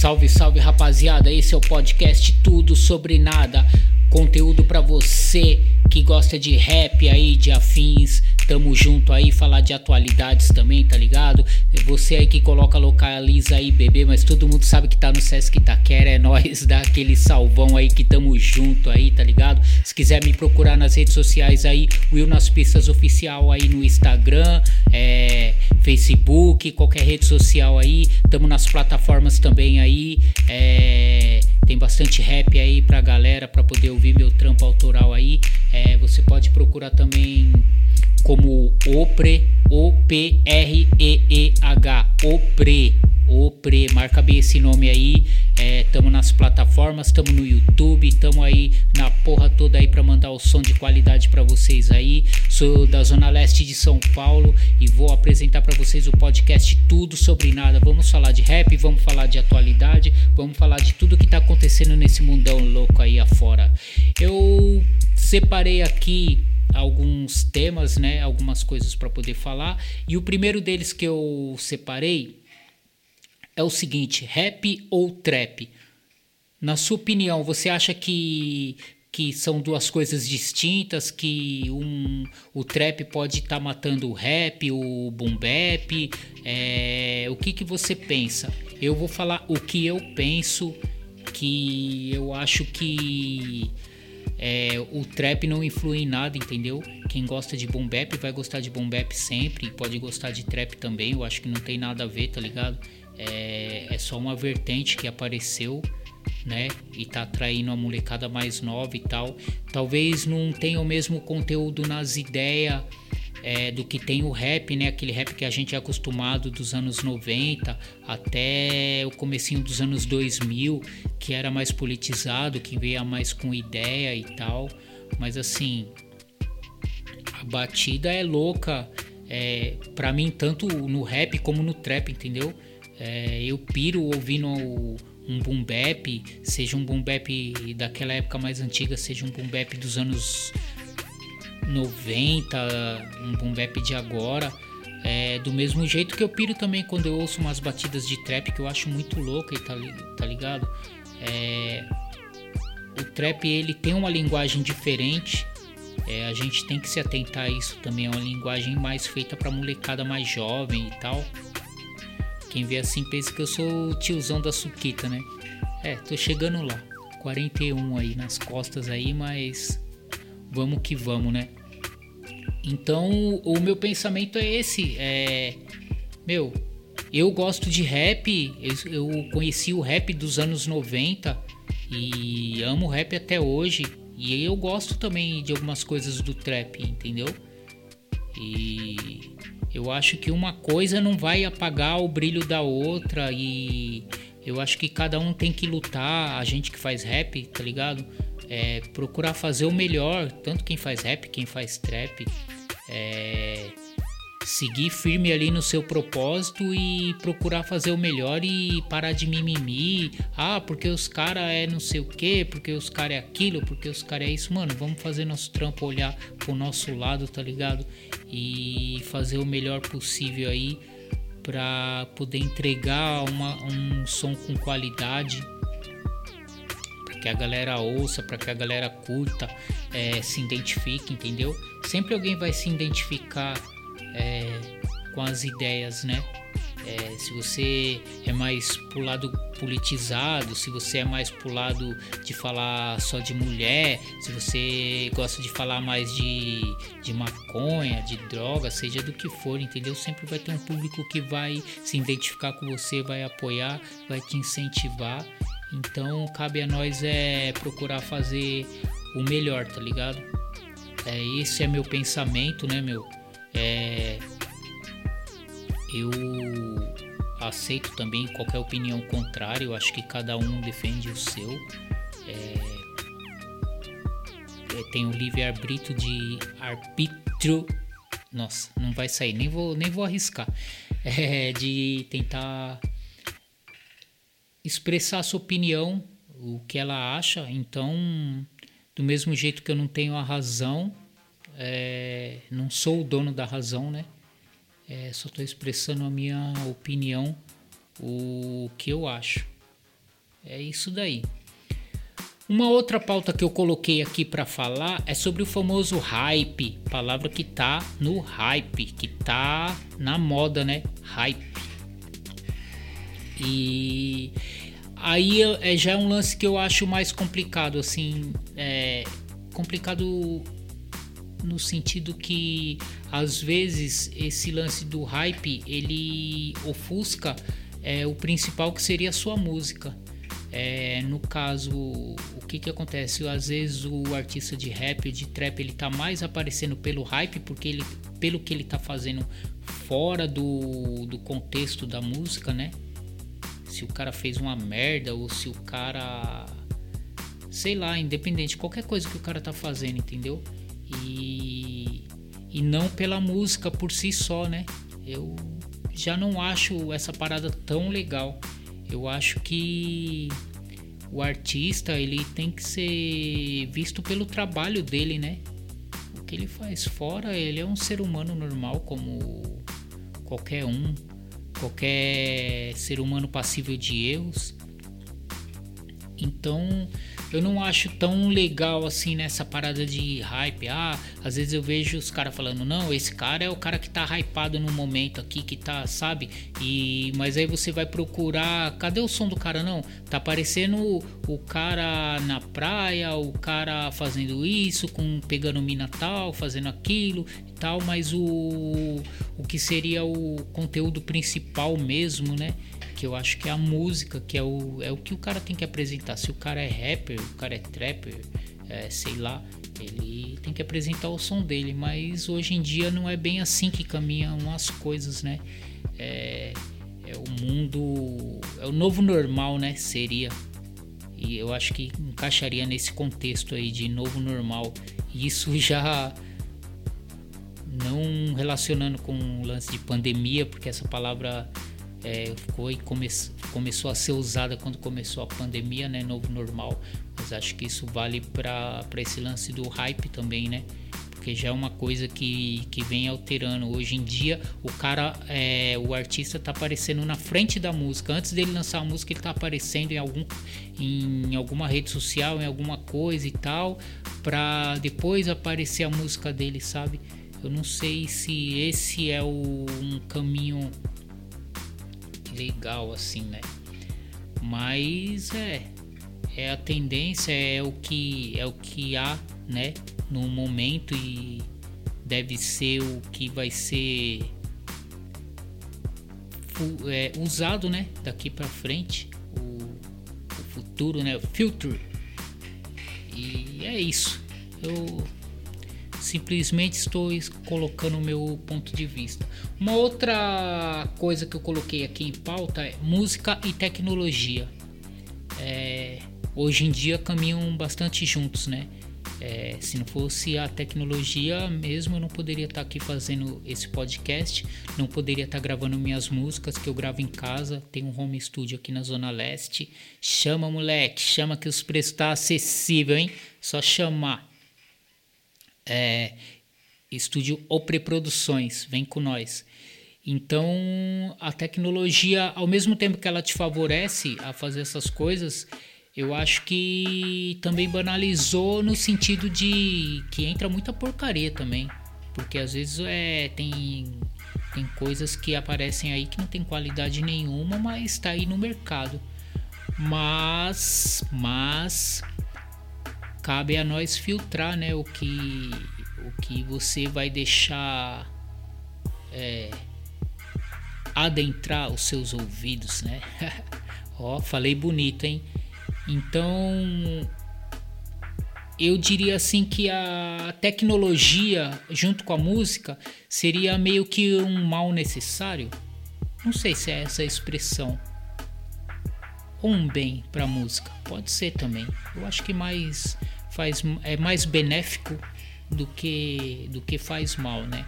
Salve, salve rapaziada, esse é o podcast Tudo Sobre Nada. Conteúdo para você que gosta de rap aí, de afins. Tamo junto aí, falar de atualidades também, tá ligado? Você aí que coloca localiza aí, bebê, mas todo mundo sabe que tá no Sesc Itaquera, é nós, dá aquele salvão aí que tamo junto aí, tá ligado? Se quiser me procurar nas redes sociais aí, Will nas pistas oficial aí no Instagram, é, Facebook, qualquer rede social aí, tamo nas plataformas também aí, é, tem bastante rap aí pra galera, pra poder ouvir meu trampo autoral aí. É, você pode procurar também como Opre, O-P-R-E-E-H, Opre, Opre, marca bem esse nome aí. É, tamo nas plataformas, tamo no YouTube, tamo aí na porra toda aí para mandar o som de qualidade para vocês aí. Sou da Zona Leste de São Paulo e vou apresentar para vocês o podcast Tudo Sobre Nada. Vamos falar de rap, vamos falar de atualidade, vamos falar de tudo que tá acontecendo nesse mundão louco aí afora. Eu separei aqui alguns temas, né, algumas coisas para poder falar, e o primeiro deles que eu separei é o seguinte: rap ou trap? Na sua opinião, você acha que que são duas coisas distintas, que um, o trap pode estar tá matando o rap, o boom bap, é, o que, que você pensa? Eu vou falar o que eu penso, que eu acho que é, o trap não influi em nada, entendeu? Quem gosta de boom bap vai gostar de boom bap sempre, pode gostar de trap também, eu acho que não tem nada a ver, tá ligado? É, é só uma vertente que apareceu, né? E tá atraindo a molecada mais nova e tal. Talvez não tenha o mesmo conteúdo nas ideias é, do que tem o rap, né? Aquele rap que a gente é acostumado dos anos 90 até o comecinho dos anos 2000, que era mais politizado, que veio mais com ideia e tal. Mas assim, a batida é louca, é, para mim tanto no rap como no trap, entendeu? É, eu piro ouvindo um boom bap, seja um boom bap daquela época mais antiga, seja um boom bap dos anos 90, um boom bap de agora. É, do mesmo jeito que eu piro também quando eu ouço umas batidas de trap que eu acho muito louca, tá, tá ligado? É, o trap ele tem uma linguagem diferente. É, a gente tem que se atentar a isso também. É uma linguagem mais feita para molecada mais jovem e tal. Quem vê assim pensa que eu sou o tiozão da suquita, né? É, tô chegando lá. 41 aí nas costas aí, mas vamos que vamos, né? Então o meu pensamento é esse. É, meu, eu gosto de rap. Eu, conheci o rap dos anos 90 e amo rap até hoje. E eu gosto também de algumas coisas do trap, entendeu? E eu acho que uma coisa não vai apagar o brilho da outra e eu acho que cada um tem que lutar, a gente que faz rap, tá ligado? É, procurar fazer o melhor, tanto quem faz rap, quem faz trap, é, seguir firme ali no seu propósito e procurar fazer o melhor e parar de mimimi. Ah, porque os caras é não sei o que, porque os caras é aquilo, porque os caras é isso. Mano, vamos fazer nosso trampo, olhar pro nosso lado, tá ligado? E fazer o melhor possível aí para poder entregar uma, um som com qualidade que a galera ouça, para que a galera curta, é, se identifique, entendeu? Sempre alguém vai se identificar é, com as ideias, né? É, se você é mais pro lado politizado, se você é mais pro lado de falar só de mulher, se você gosta de falar mais de, de maconha, de droga, seja do que for, entendeu? Sempre vai ter um público que vai se identificar com você, vai apoiar, vai te incentivar. Então cabe a nós é procurar fazer o melhor, tá ligado? É, esse é meu pensamento, né, meu? É, eu aceito também qualquer opinião contrária, eu acho que cada um defende o seu. É, é tem o livre-arbítrio de arbítrio. Nossa, não vai sair, nem vou, nem vou arriscar. É, de tentar expressar a sua opinião, o que ela acha. Então, do mesmo jeito que eu não tenho a razão, é, não sou o dono da razão, né? É, só estou expressando a minha opinião, o que eu acho. É isso daí. Uma outra pauta que eu coloquei aqui para falar é sobre o famoso hype, palavra que tá no hype, que tá na moda, né? Hype. E aí é, já é um lance que eu acho mais complicado, assim, é complicado no sentido que às vezes esse lance do hype ele ofusca é, o principal que seria a sua música. É, no caso, o que que acontece? Às vezes o artista de rap, de trap, ele tá mais aparecendo pelo hype, porque ele, pelo que ele tá fazendo fora do, do contexto da música, né? Se o cara fez uma merda ou se o cara. Sei lá, independente, qualquer coisa que o cara tá fazendo, entendeu? E, e não pela música por si só, né? Eu já não acho essa parada tão legal. Eu acho que o artista ele tem que ser visto pelo trabalho dele, né? O que ele faz fora, ele é um ser humano normal como qualquer um, qualquer ser humano passível de erros. Então, eu não acho tão legal assim nessa parada de hype. Ah, às vezes eu vejo os caras falando, não, esse cara é o cara que tá hypado no momento aqui, que tá, sabe? E mas aí você vai procurar, cadê o som do cara não? Tá aparecendo o, o cara na praia, o cara fazendo isso, com pegando mina tal, fazendo aquilo e tal, mas o o que seria o conteúdo principal mesmo, né? Que eu acho que é a música, que é o, é o que o cara tem que apresentar. Se o cara é rapper, o cara é trapper, é, sei lá, ele tem que apresentar o som dele, mas hoje em dia não é bem assim que caminham as coisas, né? É, é o mundo, é o novo normal, né? Seria. E eu acho que encaixaria nesse contexto aí de novo normal. Isso já não relacionando com o lance de pandemia, porque essa palavra é, foi come, começou a ser usada quando começou a pandemia, né, novo normal. Mas acho que isso vale para esse lance do hype também, né? Porque já é uma coisa que, que vem alterando. Hoje em dia, o cara, é, o artista tá aparecendo na frente da música. Antes dele lançar a música, ele tá aparecendo em, algum, em alguma rede social, em alguma coisa e tal, para depois aparecer a música dele, sabe? Eu não sei se esse é o, um caminho legal assim, né? Mas é é a tendência, é o que é o que há, né, no momento e deve ser o que vai ser é, usado, né, daqui para frente, o, o futuro, né, o future. E é isso. Eu simplesmente estou colocando o meu ponto de vista. Uma outra coisa que eu coloquei aqui em pauta é música e tecnologia. É, hoje em dia caminham bastante juntos, né? É, se não fosse a tecnologia mesmo, eu não poderia estar aqui fazendo esse podcast, não poderia estar gravando minhas músicas que eu gravo em casa. Tem um home studio aqui na Zona Leste. Chama, moleque, chama que os preços estão tá acessível, hein? Só chamar é, estúdio ou preproduções, vem com nós. Então, a tecnologia, ao mesmo tempo que ela te favorece a fazer essas coisas, eu acho que também banalizou no sentido de que entra muita porcaria também. Porque às vezes é, tem, tem coisas que aparecem aí que não tem qualidade nenhuma, mas está aí no mercado. Mas, mas cabe a nós filtrar né, o, que, o que você vai deixar é, adentrar os seus ouvidos, né? Ó, falei bonito, hein? Então, eu diria assim que a tecnologia junto com a música seria meio que um mal necessário. Não sei se é essa a expressão ou um bem para a música. Pode ser também. Eu acho que mais faz é mais benéfico do que do que faz mal, né?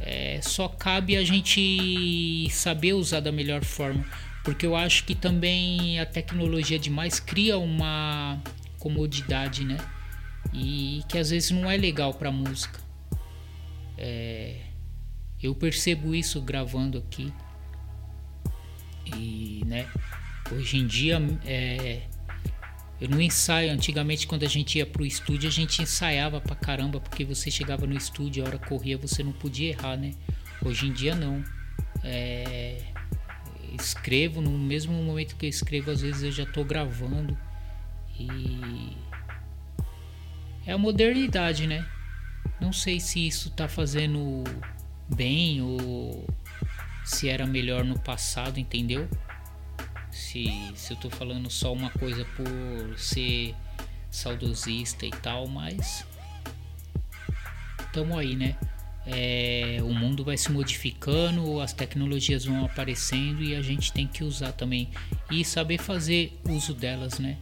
É, só cabe a gente saber usar da melhor forma, porque eu acho que também a tecnologia demais cria uma comodidade, né? E que às vezes não é legal para música. É, eu percebo isso gravando aqui e, né? Hoje em dia, é, eu não ensaio. Antigamente, quando a gente ia pro estúdio, a gente ensaiava pra caramba, porque você chegava no estúdio, a hora corria, você não podia errar, né? Hoje em dia, não. É, escrevo, no mesmo momento que eu escrevo, às vezes eu já tô gravando. E. É a modernidade, né? Não sei se isso tá fazendo bem ou se era melhor no passado, entendeu? Se, se eu tô falando só uma coisa por ser saudosista e tal, mas tamo aí, né? É, o mundo vai se modificando, as tecnologias vão aparecendo e a gente tem que usar também e saber fazer uso delas, né?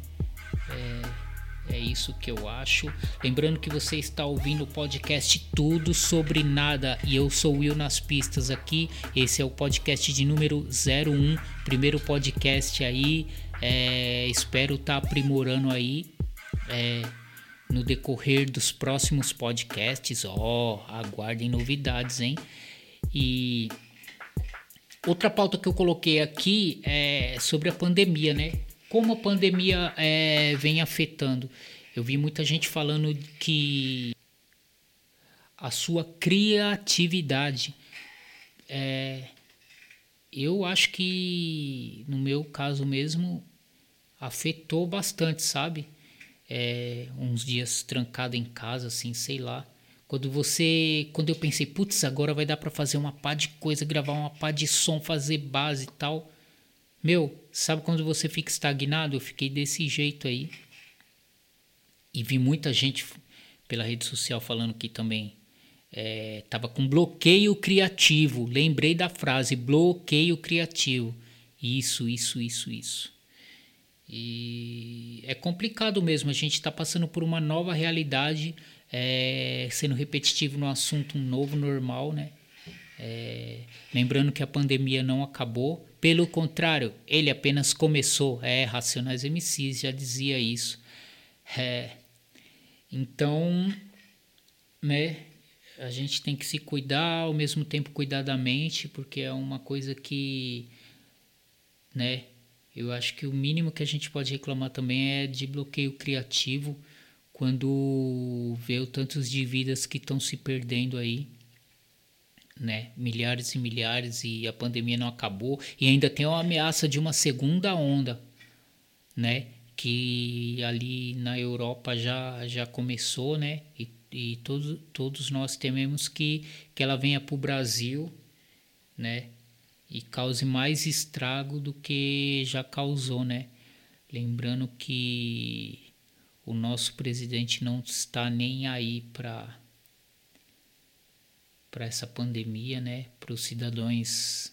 É, isso que eu acho. Lembrando que você está ouvindo o podcast Tudo sobre Nada e eu sou o Will nas pistas aqui. Esse é o podcast de número 01, primeiro podcast aí. É, espero estar tá aprimorando aí é, no decorrer dos próximos podcasts. Ó, oh, aguardem novidades, hein? E outra pauta que eu coloquei aqui é sobre a pandemia, né? Como a pandemia é, vem afetando. Eu vi muita gente falando que a sua criatividade. É, eu acho que no meu caso mesmo afetou bastante, sabe? É, uns dias trancado em casa, assim, sei lá. Quando você, quando eu pensei, putz, agora vai dar para fazer uma pá de coisa, gravar uma pá de som, fazer base e tal. Meu, sabe quando você fica estagnado? Eu fiquei desse jeito aí. E vi muita gente pela rede social falando que também é, tava com bloqueio criativo. Lembrei da frase bloqueio criativo. Isso, isso, isso, isso. E é complicado mesmo. A gente está passando por uma nova realidade, é, sendo repetitivo no assunto, um novo normal, né? É, lembrando que a pandemia não acabou, pelo contrário, ele apenas começou. É, Racionais MCs já dizia isso. É, então, né, a gente tem que se cuidar, ao mesmo tempo cuidar da mente, porque é uma coisa que, né, eu acho que o mínimo que a gente pode reclamar também é de bloqueio criativo, quando vê o tantos de vidas que estão se perdendo aí né? Milhares e milhares e a pandemia não acabou e ainda tem uma ameaça de uma segunda onda, né? Que ali na Europa já já começou, né? E, e todos todos nós tememos que que ela venha para o Brasil, né? E cause mais estrago do que já causou, né? Lembrando que o nosso presidente não está nem aí para para essa pandemia, né, para os cidadãos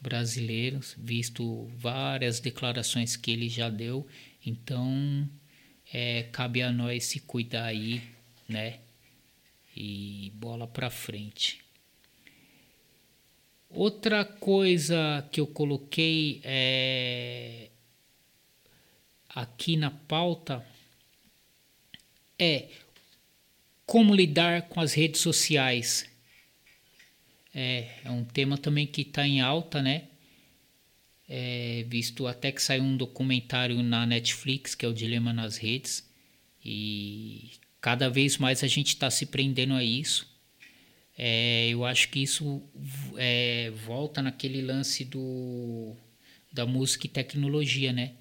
brasileiros, visto várias declarações que ele já deu. Então, é, cabe a nós se cuidar aí, né, e bola para frente. Outra coisa que eu coloquei é, aqui na pauta é como lidar com as redes sociais é, é um tema também que está em alta, né? É, visto até que saiu um documentário na Netflix, que é o Dilema nas Redes, e cada vez mais a gente está se prendendo a isso. É, eu acho que isso é, volta naquele lance do, da música e tecnologia, né?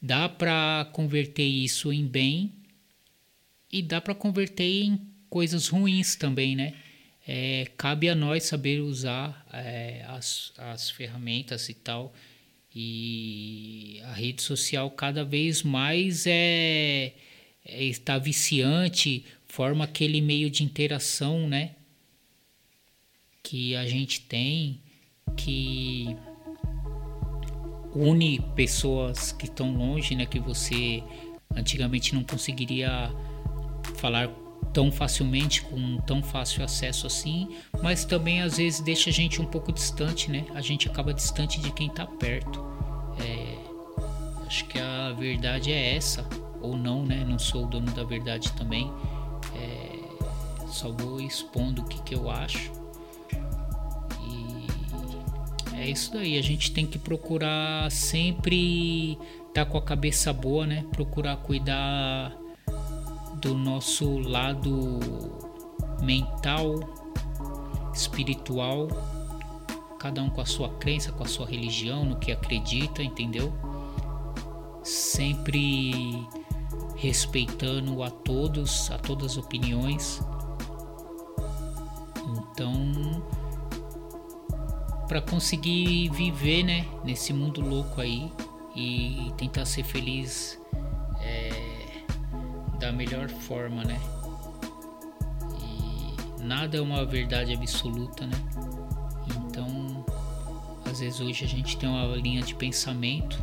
Dá para converter isso em bem e dá para converter em coisas ruins também, né? É, cabe a nós saber usar é, as, as ferramentas e tal. E a rede social cada vez mais é, é está viciante, forma aquele meio de interação, né? Que a gente tem, que une pessoas que estão longe, né? Que você antigamente não conseguiria falar tão facilmente, com tão fácil acesso assim, mas também às vezes deixa a gente um pouco distante, né? A gente acaba distante de quem está perto. É, acho que a verdade é essa, ou não, né? Não sou o dono da verdade também. É, só vou expondo o que, que eu acho. E é isso daí. A gente tem que procurar sempre estar tá com a cabeça boa, né? Procurar cuidar do nosso lado mental, espiritual, cada um com a sua crença, com a sua religião, no que acredita, entendeu? Sempre respeitando a todos, a todas as opiniões. Então, para conseguir viver, né, nesse mundo louco aí e tentar ser feliz da melhor forma, né? E nada é uma verdade absoluta, né? Então, às vezes hoje a gente tem uma linha de pensamento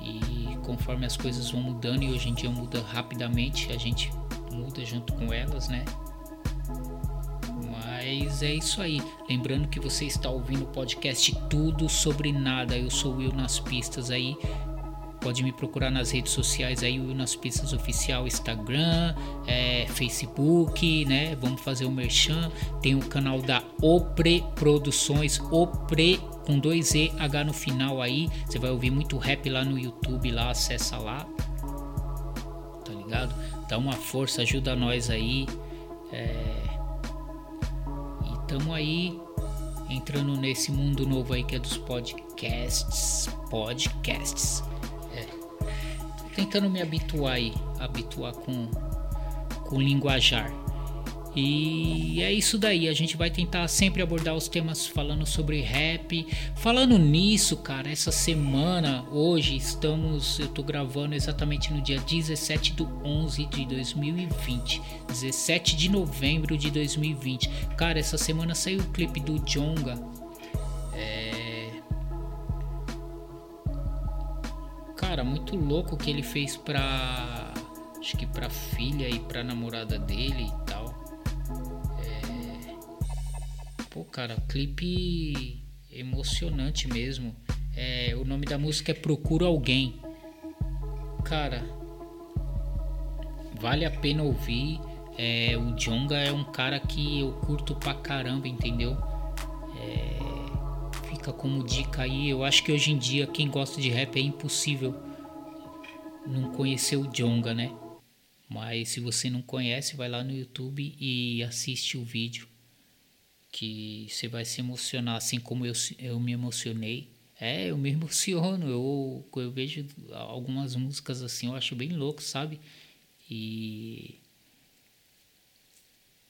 e conforme as coisas vão mudando e hoje em dia muda rapidamente, a gente muda junto com elas, né? Mas é isso aí. Lembrando que você está ouvindo o podcast Tudo Sobre Nada. Eu sou o Will nas Pistas aí. Pode me procurar nas redes sociais aí, o nas Pistas Oficial, Instagram, é, Facebook, né? Vamos fazer o merchan. Tem o canal da Opre Produções, Opre com dois E, H no final aí. Você vai ouvir muito rap lá no YouTube, lá, acessa lá. Tá ligado? Dá uma força, ajuda nós aí. É, Tamo aí entrando nesse mundo novo aí que é dos podcasts. Podcasts. Tentando me habituar aí, habituar com, com linguajar. E é isso daí, a gente vai tentar sempre abordar os temas falando sobre rap. Falando nisso, cara, essa semana, hoje estamos, eu tô gravando exatamente no dia 17 do 11 de 2020, 17 de novembro de 2020. Cara, essa semana saiu o clipe do Jonga. Cara, muito louco que ele fez pra acho que pra filha e pra namorada dele e tal. Pô, cara, clipe emocionante mesmo. É, o nome da música é Procura Alguém. Cara, vale a pena ouvir. É, o Jonga é um cara que eu curto pra caramba, entendeu? É, como dica aí. Eu acho que hoje em dia quem gosta de rap é impossível não conhecer o Jonga, né? Mas se você não conhece, vai lá no YouTube e assiste o vídeo que você vai se emocionar assim como eu, eu me emocionei. É, eu me emociono, eu, eu vejo algumas músicas assim, eu acho bem louco, sabe? E,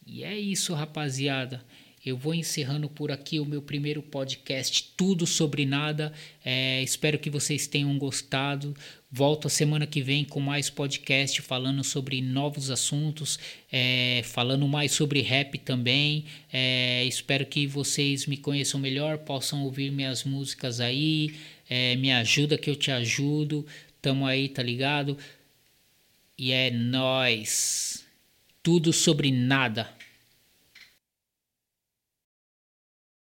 e é isso, rapaziada. Eu vou encerrando por aqui o meu primeiro podcast, Tudo Sobre Nada. É, espero que vocês tenham gostado. Volto a semana que vem com mais podcast falando sobre novos assuntos, é, falando mais sobre rap também. É, espero que vocês me conheçam melhor, possam ouvir minhas músicas aí. É, me ajuda que eu te ajudo. Tamo aí, tá ligado? E é nós. Tudo sobre nada.